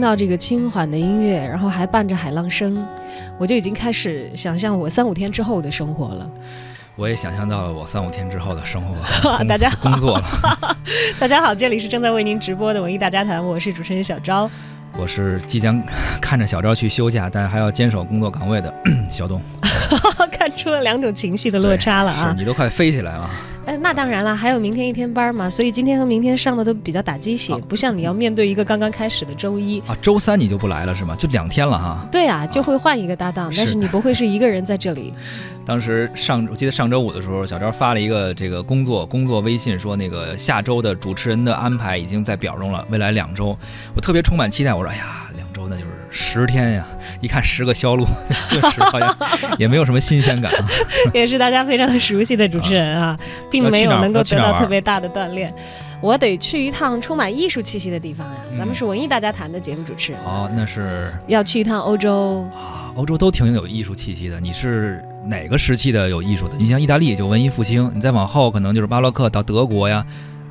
听到这个轻缓的音乐，然后还伴着海浪声，我就已经开始想象我三五天之后的生活了。我也想象到了我三五天之后的生活。大家工作了。大家好，这里是正在为您直播的文艺大家谈，我是主持人小昭。我是即将看着小昭去休假，但还要坚守工作岗位的 小东。看出了两种情绪的落差了啊！你都快飞起来了。哎，那当然了，还有明天一天班嘛，所以今天和明天上的都比较打鸡血，不像你要面对一个刚刚开始的周一啊。周三你就不来了是吗？就两天了哈。对啊，就会换一个搭档，但是你不会是一个人在这里。当时上我记得上周五的时候，小赵发了一个这个工作工作微信，说那个下周的主持人的安排已经在表中了，未来两周，我特别充满期待。我说，哎呀，那就是十天呀！一看十个销路，好像也没有什么新鲜感。也是大家非常熟悉的主持人啊，并没有能够得到特别大的锻炼。我得去一趟充满艺术气息的地方呀！咱们是文艺大家谈的节目主持人。哦，那是要去一趟欧洲啊！欧洲都挺有艺术气息的。你是哪个时期的有艺术的？你像意大利就文艺复兴，你再往后可能就是巴洛克到德国呀，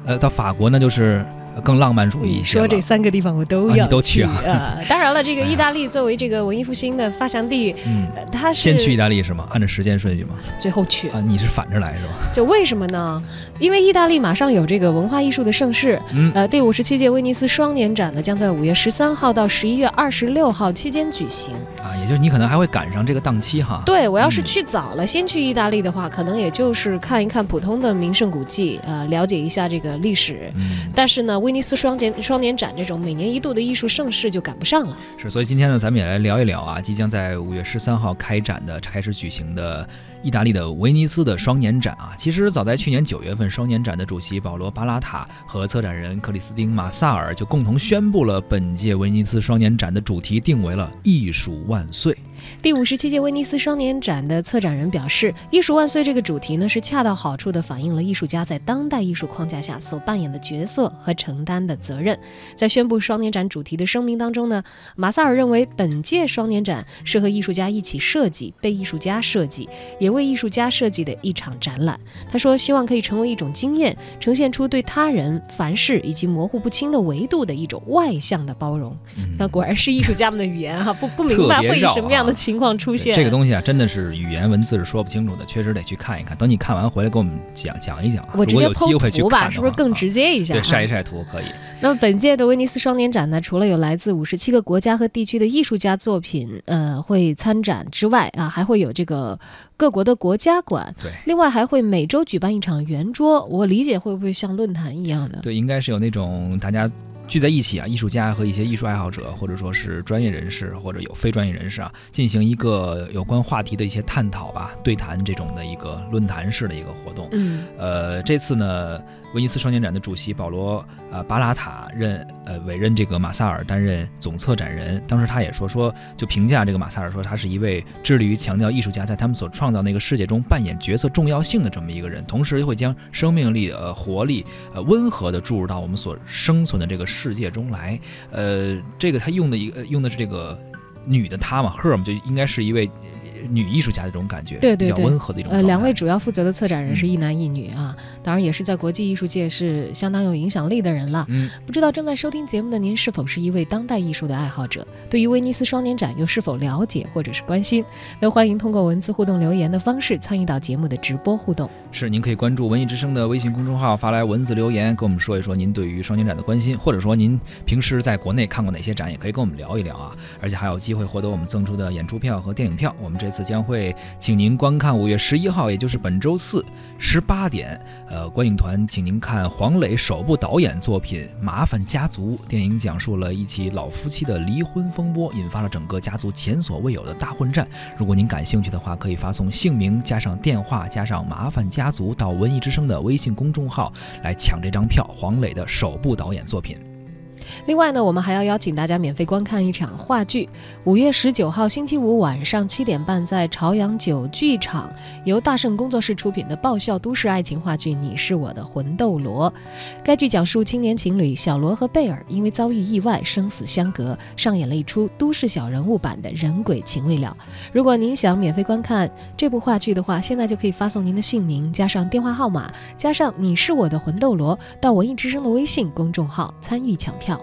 呃，到法国那就是。更浪漫主义。说这三个地方我都要都去啊！当然了，这个 意大利作为这个文艺复兴的发祥地，嗯，它是先去意大利是吗？按照时间顺序吗？最后去啊？你是反着来是吧？就为什么呢？因为意大利马上有这个文化艺术的盛世，呃，第五十七届威尼斯双年展呢，将在五月十三号到十一月二十六号期间举行啊。也就是你可能还会赶上这个档期哈。对，我要是去早了，先去意大利的话，可能也就是看一看普通的名胜古迹，呃，了解一下这个历史。嗯。但是呢，威尼斯双年。双年展这种每年一度的艺术盛事就赶不上了。是，所以今天呢，咱们也来聊一聊啊，即将在五月十三号开展的、开始举行的意大利的威尼斯的双年展啊。其实早在去年九月份，双年展的主席保罗·巴拉塔和策展人克里斯汀·马萨尔就共同宣布了，本届威尼斯双年展的主题定为了“艺术万岁”。第五十七届威尼斯双年展的策展人表示：“艺术万岁”这个主题呢，是恰到好处地反映了艺术家在当代艺术框架下所扮演的角色和承担的责任。在宣布双年展主题的声明当中呢，马萨尔认为本届双年展是和艺术家一起设计、被艺术家设计、也为艺术家设计的一场展览。他说：“希望可以成为一种经验，呈现出对他人、凡事以及模糊不清的维度的一种外向的包容。”那果然是艺术家们的语言哈，不不明白会以什么样的。情况出现，这个东西啊，真的是语言文字是说不清楚的，确实得去看一看。等你看完回来给我们讲讲一讲。我直接剖图吧，是不是更直接一下？对，晒一晒图可以。那么本届的威尼斯双年展呢，除了有来自五十七个国家和地区的艺术家作品，呃，会参展之外啊，还会有这个各国的国家馆。对，另外还会每周举办一场圆桌。我理解会不会像论坛一样的？对，应该是有那种大家。聚在一起啊，艺术家和一些艺术爱好者，或者说是专业人士，或者有非专业人士啊，进行一个有关话题的一些探讨吧，对谈这种的一个论坛式的一个活动。嗯，呃，这次呢。威尼斯双年展的主席保罗呃巴拉塔任呃委任这个马萨尔担任总策展人。当时他也说说就评价这个马萨尔说他是一位致力于强调艺术家在他们所创造那个世界中扮演角色重要性的这么一个人，同时又会将生命力呃活力呃温和的注入到我们所生存的这个世界中来。呃，这个他用的一个用的是这个女的她嘛，her 嘛就应该是一位。女艺术家的这种感觉，对对对，比较温和的一种。呃，两位主要负责的策展人是一男一女啊，当然也是在国际艺术界是相当有影响力的人了。嗯，不知道正在收听节目的您是否是一位当代艺术的爱好者？对于威尼斯双年展又是否了解或者是关心？那欢迎通过文字互动留言的方式参与到节目的直播互动。是，您可以关注文艺之声的微信公众号，发来文字留言，跟我们说一说您对于双年展的关心，或者说您平时在国内看过哪些展，也可以跟我们聊一聊啊。而且还有机会获得我们赠出的演出票和电影票。我们这次将会请您观看五月十一号，也就是本周四十八点，呃，观影团请您看黄磊首部导演作品《麻烦家族》。电影讲述了一起老夫妻的离婚风波，引发了整个家族前所未有的大混战。如果您感兴趣的话，可以发送姓名加上电话加上麻烦家族到文艺之声的微信公众号来抢这张票。黄磊的首部导演作品。另外呢，我们还要邀请大家免费观看一场话剧。五月十九号星期五晚上七点半，在朝阳九剧场，由大圣工作室出品的爆笑都市爱情话剧《你是我的魂斗罗》。该剧讲述青年情侣小罗和贝尔因为遭遇意外生死相隔，上演了一出都市小人物版的人鬼情未了。如果您想免费观看这部话剧的话，现在就可以发送您的姓名加上电话号码加上《你是我的魂斗罗》到文艺之声的微信公众号参与抢票。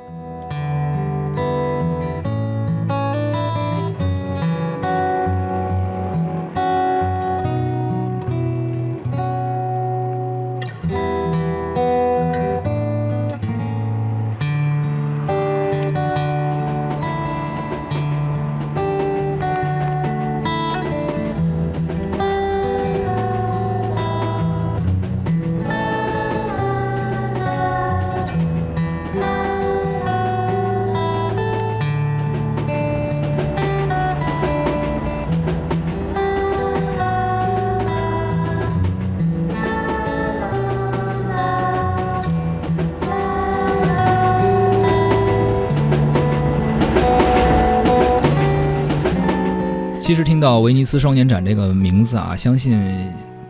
其实听到威尼斯双年展这个名字啊，相信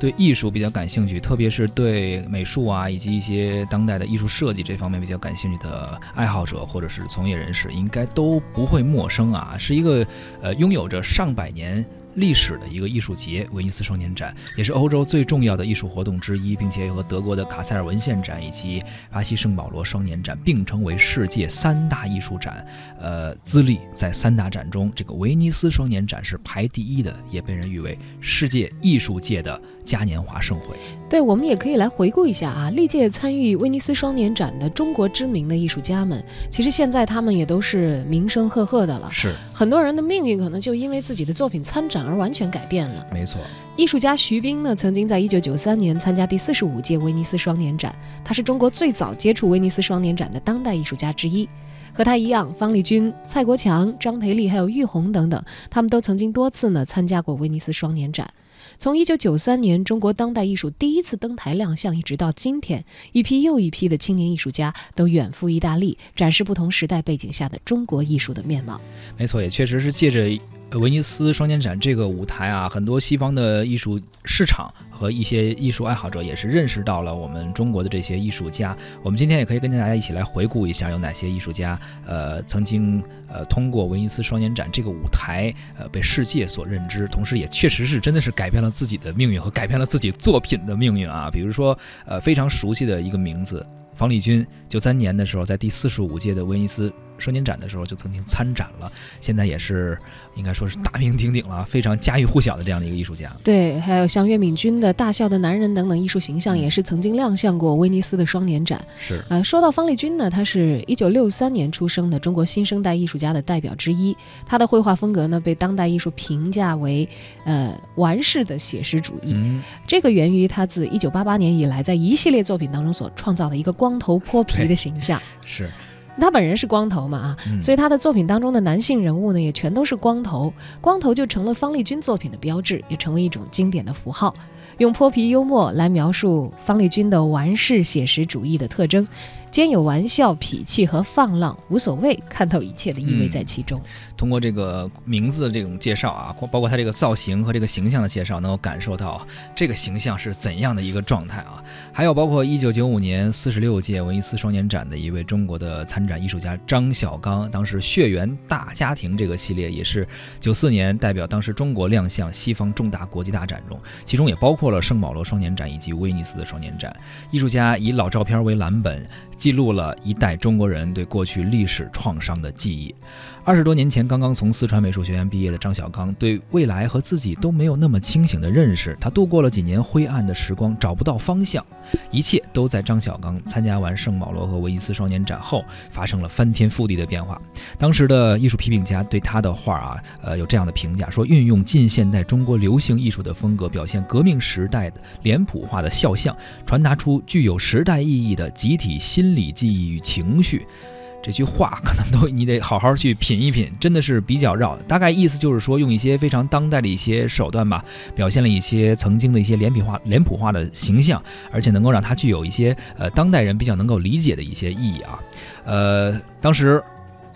对艺术比较感兴趣，特别是对美术啊以及一些当代的艺术设计这方面比较感兴趣的爱好者或者是从业人士，应该都不会陌生啊。是一个呃拥有着上百年。历史的一个艺术节——威尼斯双年展，也是欧洲最重要的艺术活动之一，并且和德国的卡塞尔文献展以及巴西圣保罗双年展并称为世界三大艺术展。呃，资历在三大展中，这个威尼斯双年展是排第一的，也被人誉为世界艺术界的嘉年华盛会。对，我们也可以来回顾一下啊，历届参与威尼斯双年展的中国知名的艺术家们，其实现在他们也都是名声赫赫的了。是，很多人的命运可能就因为自己的作品参展。而完全改变了。没错，艺术家徐冰呢，曾经在一九九三年参加第四十五届威尼斯双年展，他是中国最早接触威尼斯双年展的当代艺术家之一。和他一样，方力钧、蔡国强、张培丽还有玉红等等，他们都曾经多次呢参加过威尼斯双年展。从一九九三年中国当代艺术第一次登台亮相，一直到今天，一批又一批的青年艺术家都远赴意大利，展示不同时代背景下的中国艺术的面貌。没错，也确实是借着。威尼斯双年展这个舞台啊，很多西方的艺术市场和一些艺术爱好者也是认识到了我们中国的这些艺术家。我们今天也可以跟大家一起来回顾一下，有哪些艺术家，呃，曾经呃通过威尼斯双年展这个舞台，呃，被世界所认知，同时也确实是真的是改变了自己的命运和改变了自己作品的命运啊。比如说，呃，非常熟悉的一个名字，方力钧，九三年的时候在第四十五届的威尼斯。双年展的时候就曾经参展了，现在也是应该说是大名鼎鼎了，非常家喻户晓的这样的一个艺术家。对，还有像岳敏君的大笑的男人等等艺术形象，也是曾经亮相过威尼斯的双年展。是，呃，说到方力钧呢，他是一九六三年出生的中国新生代艺术家的代表之一，他的绘画风格呢被当代艺术评价为呃完式的写实主义。嗯，这个源于他自一九八八年以来在一系列作品当中所创造的一个光头泼皮的形象。是。他本人是光头嘛啊，所以他的作品当中的男性人物呢，也全都是光头，光头就成了方力钧作品的标志，也成为一种经典的符号。用泼皮幽默来描述方力钧的完世写实主义的特征。兼有玩笑、痞气和放浪，无所谓，看透一切的意味在其中。通过这个名字的这种介绍啊，包括他这个造型和这个形象的介绍，能够感受到这个形象是怎样的一个状态啊。还有包括一九九五年四十六届威尼斯双年展的一位中国的参展艺术家张小刚，当时《血缘大家庭》这个系列也是九四年代表当时中国亮相西方重大国际大展中，其中也包括了圣保罗双年展以及威尼斯的双年展。艺术家以老照片为蓝本。记录了一代中国人对过去历史创伤的记忆。二十多年前，刚刚从四川美术学院毕业的张小刚，对未来和自己都没有那么清醒的认识。他度过了几年灰暗的时光，找不到方向。一切都在张小刚参加完圣保罗和威尼斯双年展后发生了翻天覆地的变化。当时的艺术批评家对他的画啊，呃，有这样的评价：说运用近现代中国流行艺术的风格，表现革命时代的脸谱化的肖像，传达出具有时代意义的集体心心理记忆与情绪。这句话可能都你得好好去品一品，真的是比较绕。大概意思就是说，用一些非常当代的一些手段吧，表现了一些曾经的一些脸谱化、脸谱化的形象，而且能够让它具有一些呃当代人比较能够理解的一些意义啊。呃，当时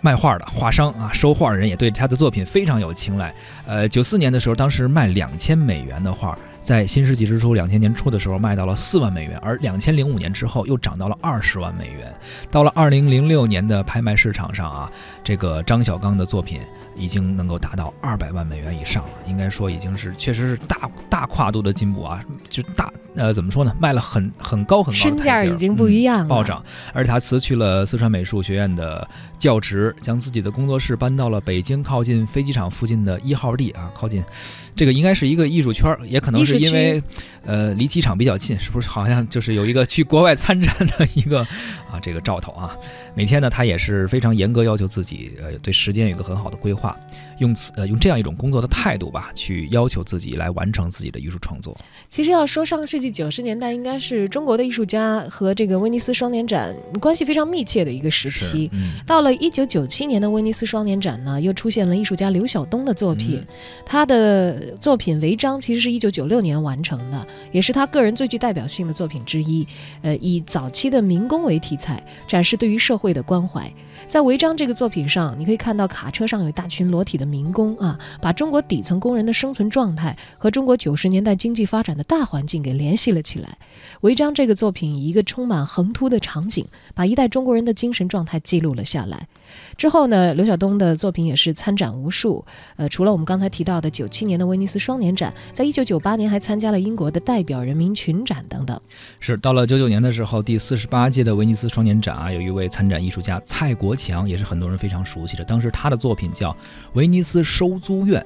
卖画的画商啊，收画的人也对他的作品非常有青睐。呃，九四年的时候，当时卖两千美元的画。在新世纪之初，两千年初的时候卖到了四万美元，而两千零五年之后又涨到了二十万美元。到了二零零六年的拍卖市场上啊，这个张小刚的作品已经能够达到二百万美元以上了，应该说已经是确实是大大跨度的进步啊，就大呃怎么说呢，卖了很很高很高的，身价已经不一样了，暴涨。而且他辞去了四川美术学院的教职，将自己的工作室搬到了北京靠近飞机场附近的一号地啊，靠近。这个应该是一个艺术圈，也可能是因为，呃，离机场比较近，是不是？好像就是有一个去国外参展的一个啊，这个兆头啊。每天呢，他也是非常严格要求自己，呃，对时间有一个很好的规划，用此呃用这样一种工作的态度吧，去要求自己来完成自己的艺术创作。其实要说上个世纪九十年代，应该是中国的艺术家和这个威尼斯双年展关系非常密切的一个时期。到了一九九七年的威尼斯双年展呢，又出现了艺术家刘晓东的作品，他的。作品《违章》其实是一九九六年完成的，也是他个人最具代表性的作品之一。呃，以早期的民工为题材，展示对于社会的关怀。在《违章》这个作品上，你可以看到卡车上有大群裸体的民工啊，把中国底层工人的生存状态和中国九十年代经济发展的大环境给联系了起来。违章这个作品以一个充满横突的场景，把一代中国人的精神状态记录了下来。之后呢，刘晓东的作品也是参展无数。呃，除了我们刚才提到的九七年的威尼斯双年展，在一九九八年还参加了英国的代表人民群展等等。是到了九九年的时候，第四十八届的威尼斯双年展啊，有一位参展艺术家蔡国强，也是很多人非常熟悉的。当时他的作品叫《威尼斯收租院》，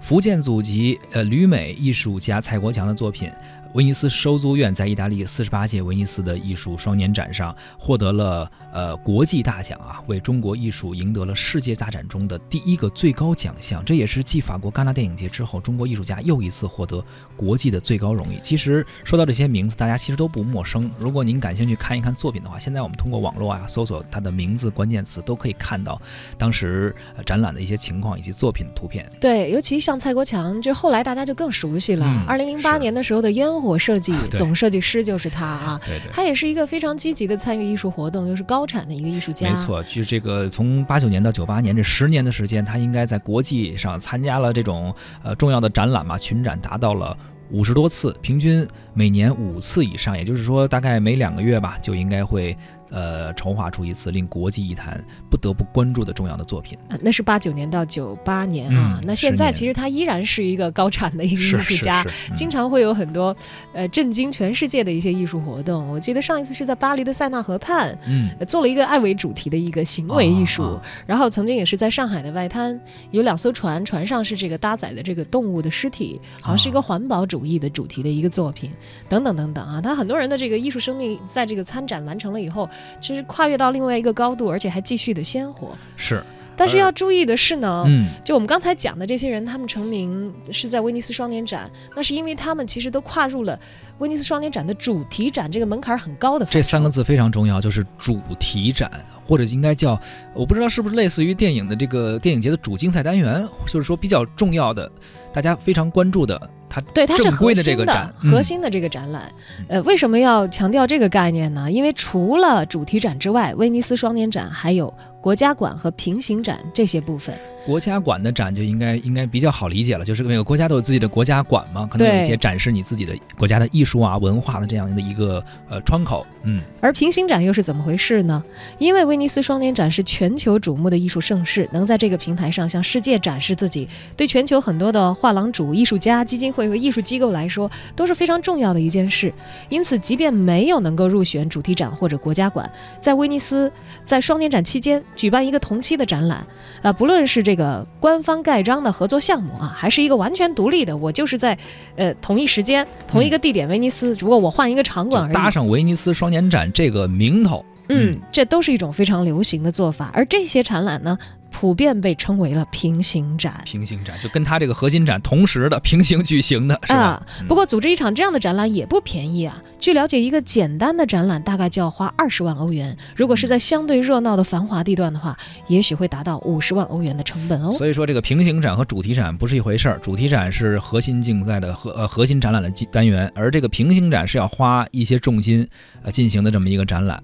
福建祖籍呃旅美艺术家蔡国强的作品。威尼斯收租院在意大利四十八届威尼斯的艺术双年展上获得了呃国际大奖啊，为中国艺术赢得了世界大展中的第一个最高奖项。这也是继法国戛纳电影节之后，中国艺术家又一次获得国际的最高荣誉。其实说到这些名字，大家其实都不陌生。如果您感兴趣看一看作品的话，现在我们通过网络啊搜索他的名字、关键词，都可以看到当时展览的一些情况以及作品的图片。对，尤其像蔡国强，就后来大家就更熟悉了。二零零八年的时候的烟。火设计总设计师就是他啊，他也是一个非常积极的参与艺术活动，又是高产的一个艺术家。没错，就是这个从八九年到九八年这十年的时间，他应该在国际上参加了这种呃重要的展览嘛，群展达到了五十多次，平均每年五次以上，也就是说大概每两个月吧，就应该会。呃，筹划出一次令国际艺坛不得不关注的重要的作品。那是八九年到九八年啊。那现在其实他依然是一个高产的一个艺术家，经常会有很多呃震惊全世界的一些艺术活动。我记得上一次是在巴黎的塞纳河畔，嗯，做了一个爱为主题的一个行为艺术。然后曾经也是在上海的外滩，有两艘船，船上是这个搭载的这个动物的尸体，好像是一个环保主义的主题的一个作品，等等等等啊。他很多人的这个艺术生命在这个参展完成了以后。其实跨越到另外一个高度，而且还继续的鲜活。是，但是要注意的是呢，嗯，就我们刚才讲的这些人，他们成名是在威尼斯双年展，那是因为他们其实都跨入了威尼斯双年展的主题展这个门槛很高的。这三个字非常重要，就是主题展，或者应该叫，我不知道是不是类似于电影的这个电影节的主竞赛单元，就是说比较重要的，大家非常关注的。它对它是核心的这个展核心的这个展览，呃，为什么要强调这个概念呢？因为除了主题展之外，威尼斯双年展还有国家馆和平行展这些部分。国家馆的展就应该应该比较好理解了，就是每个国家都有自己的国家馆嘛，可能有一些展示你自己的国家的艺术啊、文化的这样的一个呃窗口。嗯，而平行展又是怎么回事呢？因为威尼斯双年展是全球瞩目的艺术盛事，能在这个平台上向世界展示自己，对全球很多的画廊主、艺术家、基金会和艺术机构来说都是非常重要的一件事。因此，即便没有能够入选主题展或者国家馆，在威尼斯在双年展期间举办一个同期的展览，啊，不论是这。个官方盖章的合作项目啊，还是一个完全独立的。我就是在，呃，同一时间、同一个地点，威尼斯，只不过我换一个场馆而已。搭上威尼斯双年展这个名头，嗯，这都是一种非常流行的做法。而这些展览呢？普遍被称为了平行展，平行展就跟它这个核心展同时的平行举行的是吧？不过组织一场这样的展览也不便宜啊。据了解，一个简单的展览大概就要花二十万欧元，如果是在相对热闹的繁华地段的话，也许会达到五十万欧元的成本哦。所以说，这个平行展和主题展不是一回事儿。主题展是核心竞赛的核呃核心展览的单元，而这个平行展是要花一些重金呃进行的这么一个展览。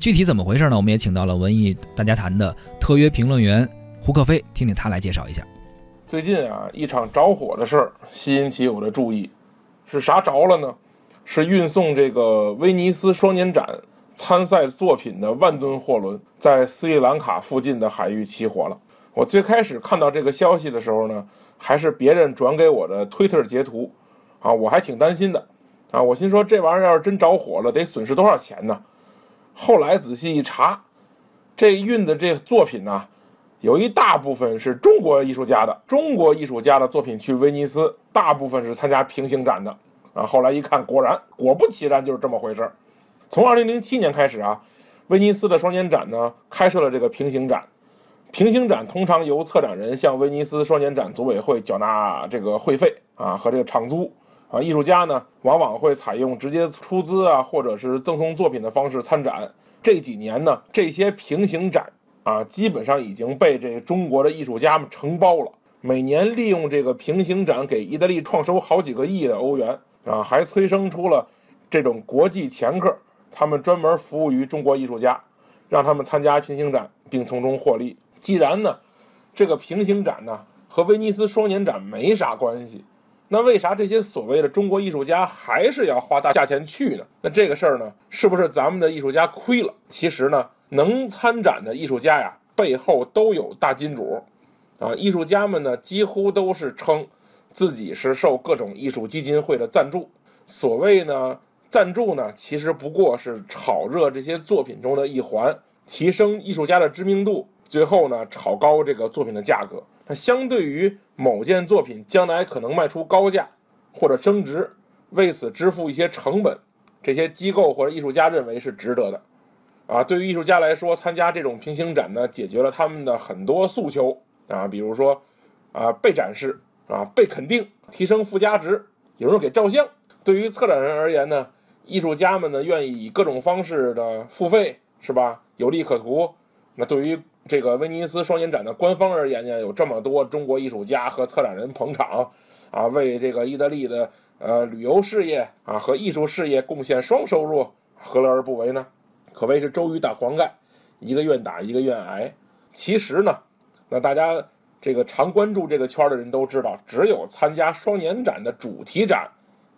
具体怎么回事呢？我们也请到了文艺大家谈的特约评论员。胡克飞，听听他来介绍一下。最近啊，一场着火的事儿吸引起我的注意，是啥着了呢？是运送这个威尼斯双年展参赛作品的万吨货轮在斯里兰卡附近的海域起火了。我最开始看到这个消息的时候呢，还是别人转给我的推特截图，啊，我还挺担心的，啊，我心说这玩意儿要是真着火了，得损失多少钱呢？后来仔细一查，这运的这作品呢。有一大部分是中国艺术家的，中国艺术家的作品去威尼斯，大部分是参加平行展的啊。后来一看，果然果不其然就是这么回事儿。从二零零七年开始啊，威尼斯的双年展呢开设了这个平行展。平行展通常由策展人向威尼斯双年展组委会缴纳这个会费啊和这个场租啊，艺术家呢往往会采用直接出资啊或者是赠送作品的方式参展。这几年呢，这些平行展。啊，基本上已经被这中国的艺术家们承包了。每年利用这个平行展给意大利创收好几个亿的欧元啊，还催生出了这种国际掮客，他们专门服务于中国艺术家，让他们参加平行展并从中获利。既然呢，这个平行展呢和威尼斯双年展没啥关系。那为啥这些所谓的中国艺术家还是要花大价钱去呢？那这个事儿呢，是不是咱们的艺术家亏了？其实呢，能参展的艺术家呀，背后都有大金主，啊，艺术家们呢几乎都是称自己是受各种艺术基金会的赞助。所谓呢赞助呢，其实不过是炒热这些作品中的一环，提升艺术家的知名度，最后呢炒高这个作品的价格。那相对于某件作品将来可能卖出高价或者升值，为此支付一些成本，这些机构或者艺术家认为是值得的。啊，对于艺术家来说，参加这种平行展呢，解决了他们的很多诉求啊，比如说啊被展示啊被肯定，提升附加值，有人给照相。对于策展人而言呢，艺术家们呢愿意以各种方式的付费，是吧？有利可图。那对于这个威尼斯双年展的官方而言呢，有这么多中国艺术家和策展人捧场，啊，为这个意大利的呃旅游事业啊和艺术事业贡献双收入，何乐而不为呢？可谓是周瑜打黄盖，一个愿打一个愿挨。其实呢，那大家这个常关注这个圈的人都知道，只有参加双年展的主题展，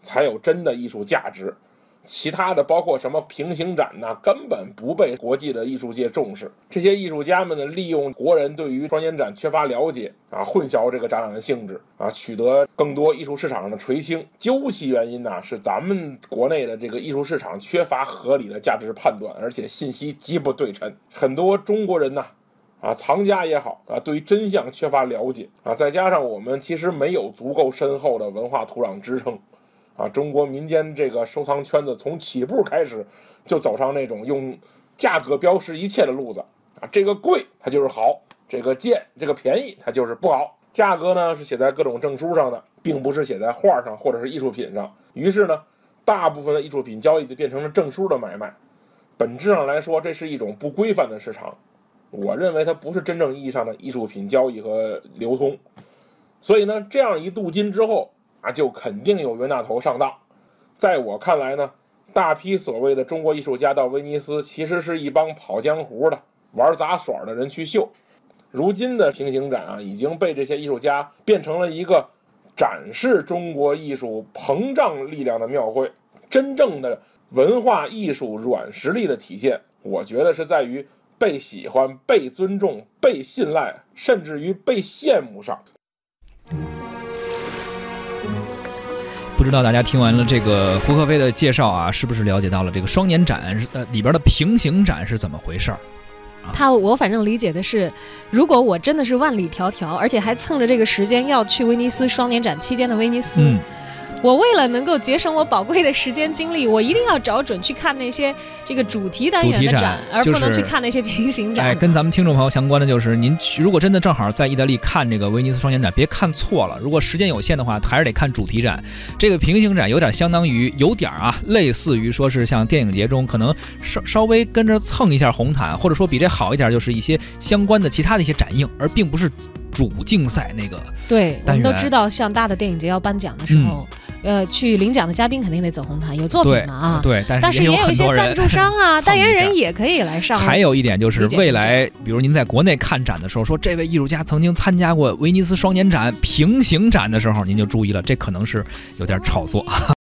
才有真的艺术价值。其他的包括什么平行展呢，根本不被国际的艺术界重视。这些艺术家们呢，利用国人对于双年展缺乏了解啊，混淆这个展览的性质啊，取得更多艺术市场上的垂青。究其原因呢，是咱们国内的这个艺术市场缺乏合理的价值判断，而且信息极不对称。很多中国人呢，啊，藏家也好啊，对于真相缺乏了解啊，再加上我们其实没有足够深厚的文化土壤支撑。啊，中国民间这个收藏圈子从起步开始，就走上那种用价格标识一切的路子啊。这个贵它就是好，这个贱这个便宜它就是不好。价格呢是写在各种证书上的，并不是写在画上或者是艺术品上。于是呢，大部分的艺术品交易就变成了证书的买卖。本质上来说，这是一种不规范的市场。我认为它不是真正意义上的艺术品交易和流通。所以呢，这样一镀金之后。啊，就肯定有冤大头上当。在我看来呢，大批所谓的中国艺术家到威尼斯，其实是一帮跑江湖的、玩杂耍的人去秀。如今的平行展啊，已经被这些艺术家变成了一个展示中国艺术膨胀力量的庙会。真正的文化艺术软实力的体现，我觉得是在于被喜欢、被尊重、被信赖，甚至于被羡慕上。不知道大家听完了这个胡可飞的介绍啊，是不是了解到了这个双年展呃里边的平行展是怎么回事儿？他我反正理解的是，如果我真的是万里迢迢，而且还蹭着这个时间要去威尼斯双年展期间的威尼斯。我为了能够节省我宝贵的时间精力，我一定要找准去看那些这个主题单元的展，而不能去看那些平行展。哎，跟咱们听众朋友相关的就是，您如果真的正好在意大利看这个威尼斯双年展，别看错了。如果时间有限的话，还是得看主题展。这个平行展有点相当于，有点啊，类似于说是像电影节中可能稍稍微跟着蹭一下红毯，或者说比这好一点，就是一些相关的其他的一些展映，而并不是主竞赛那个。对，我们都知道，像大的电影节要颁奖的时候。呃，去领奖的嘉宾肯定得走红毯，有作品嘛啊？对，但是也有一些赞助商啊、代言人也可以来上。还有一点就是，未来比如您在国内看展的时候，说这位艺术家曾经参加过威尼斯双年展平行展的时候，您就注意了，这可能是有点炒作。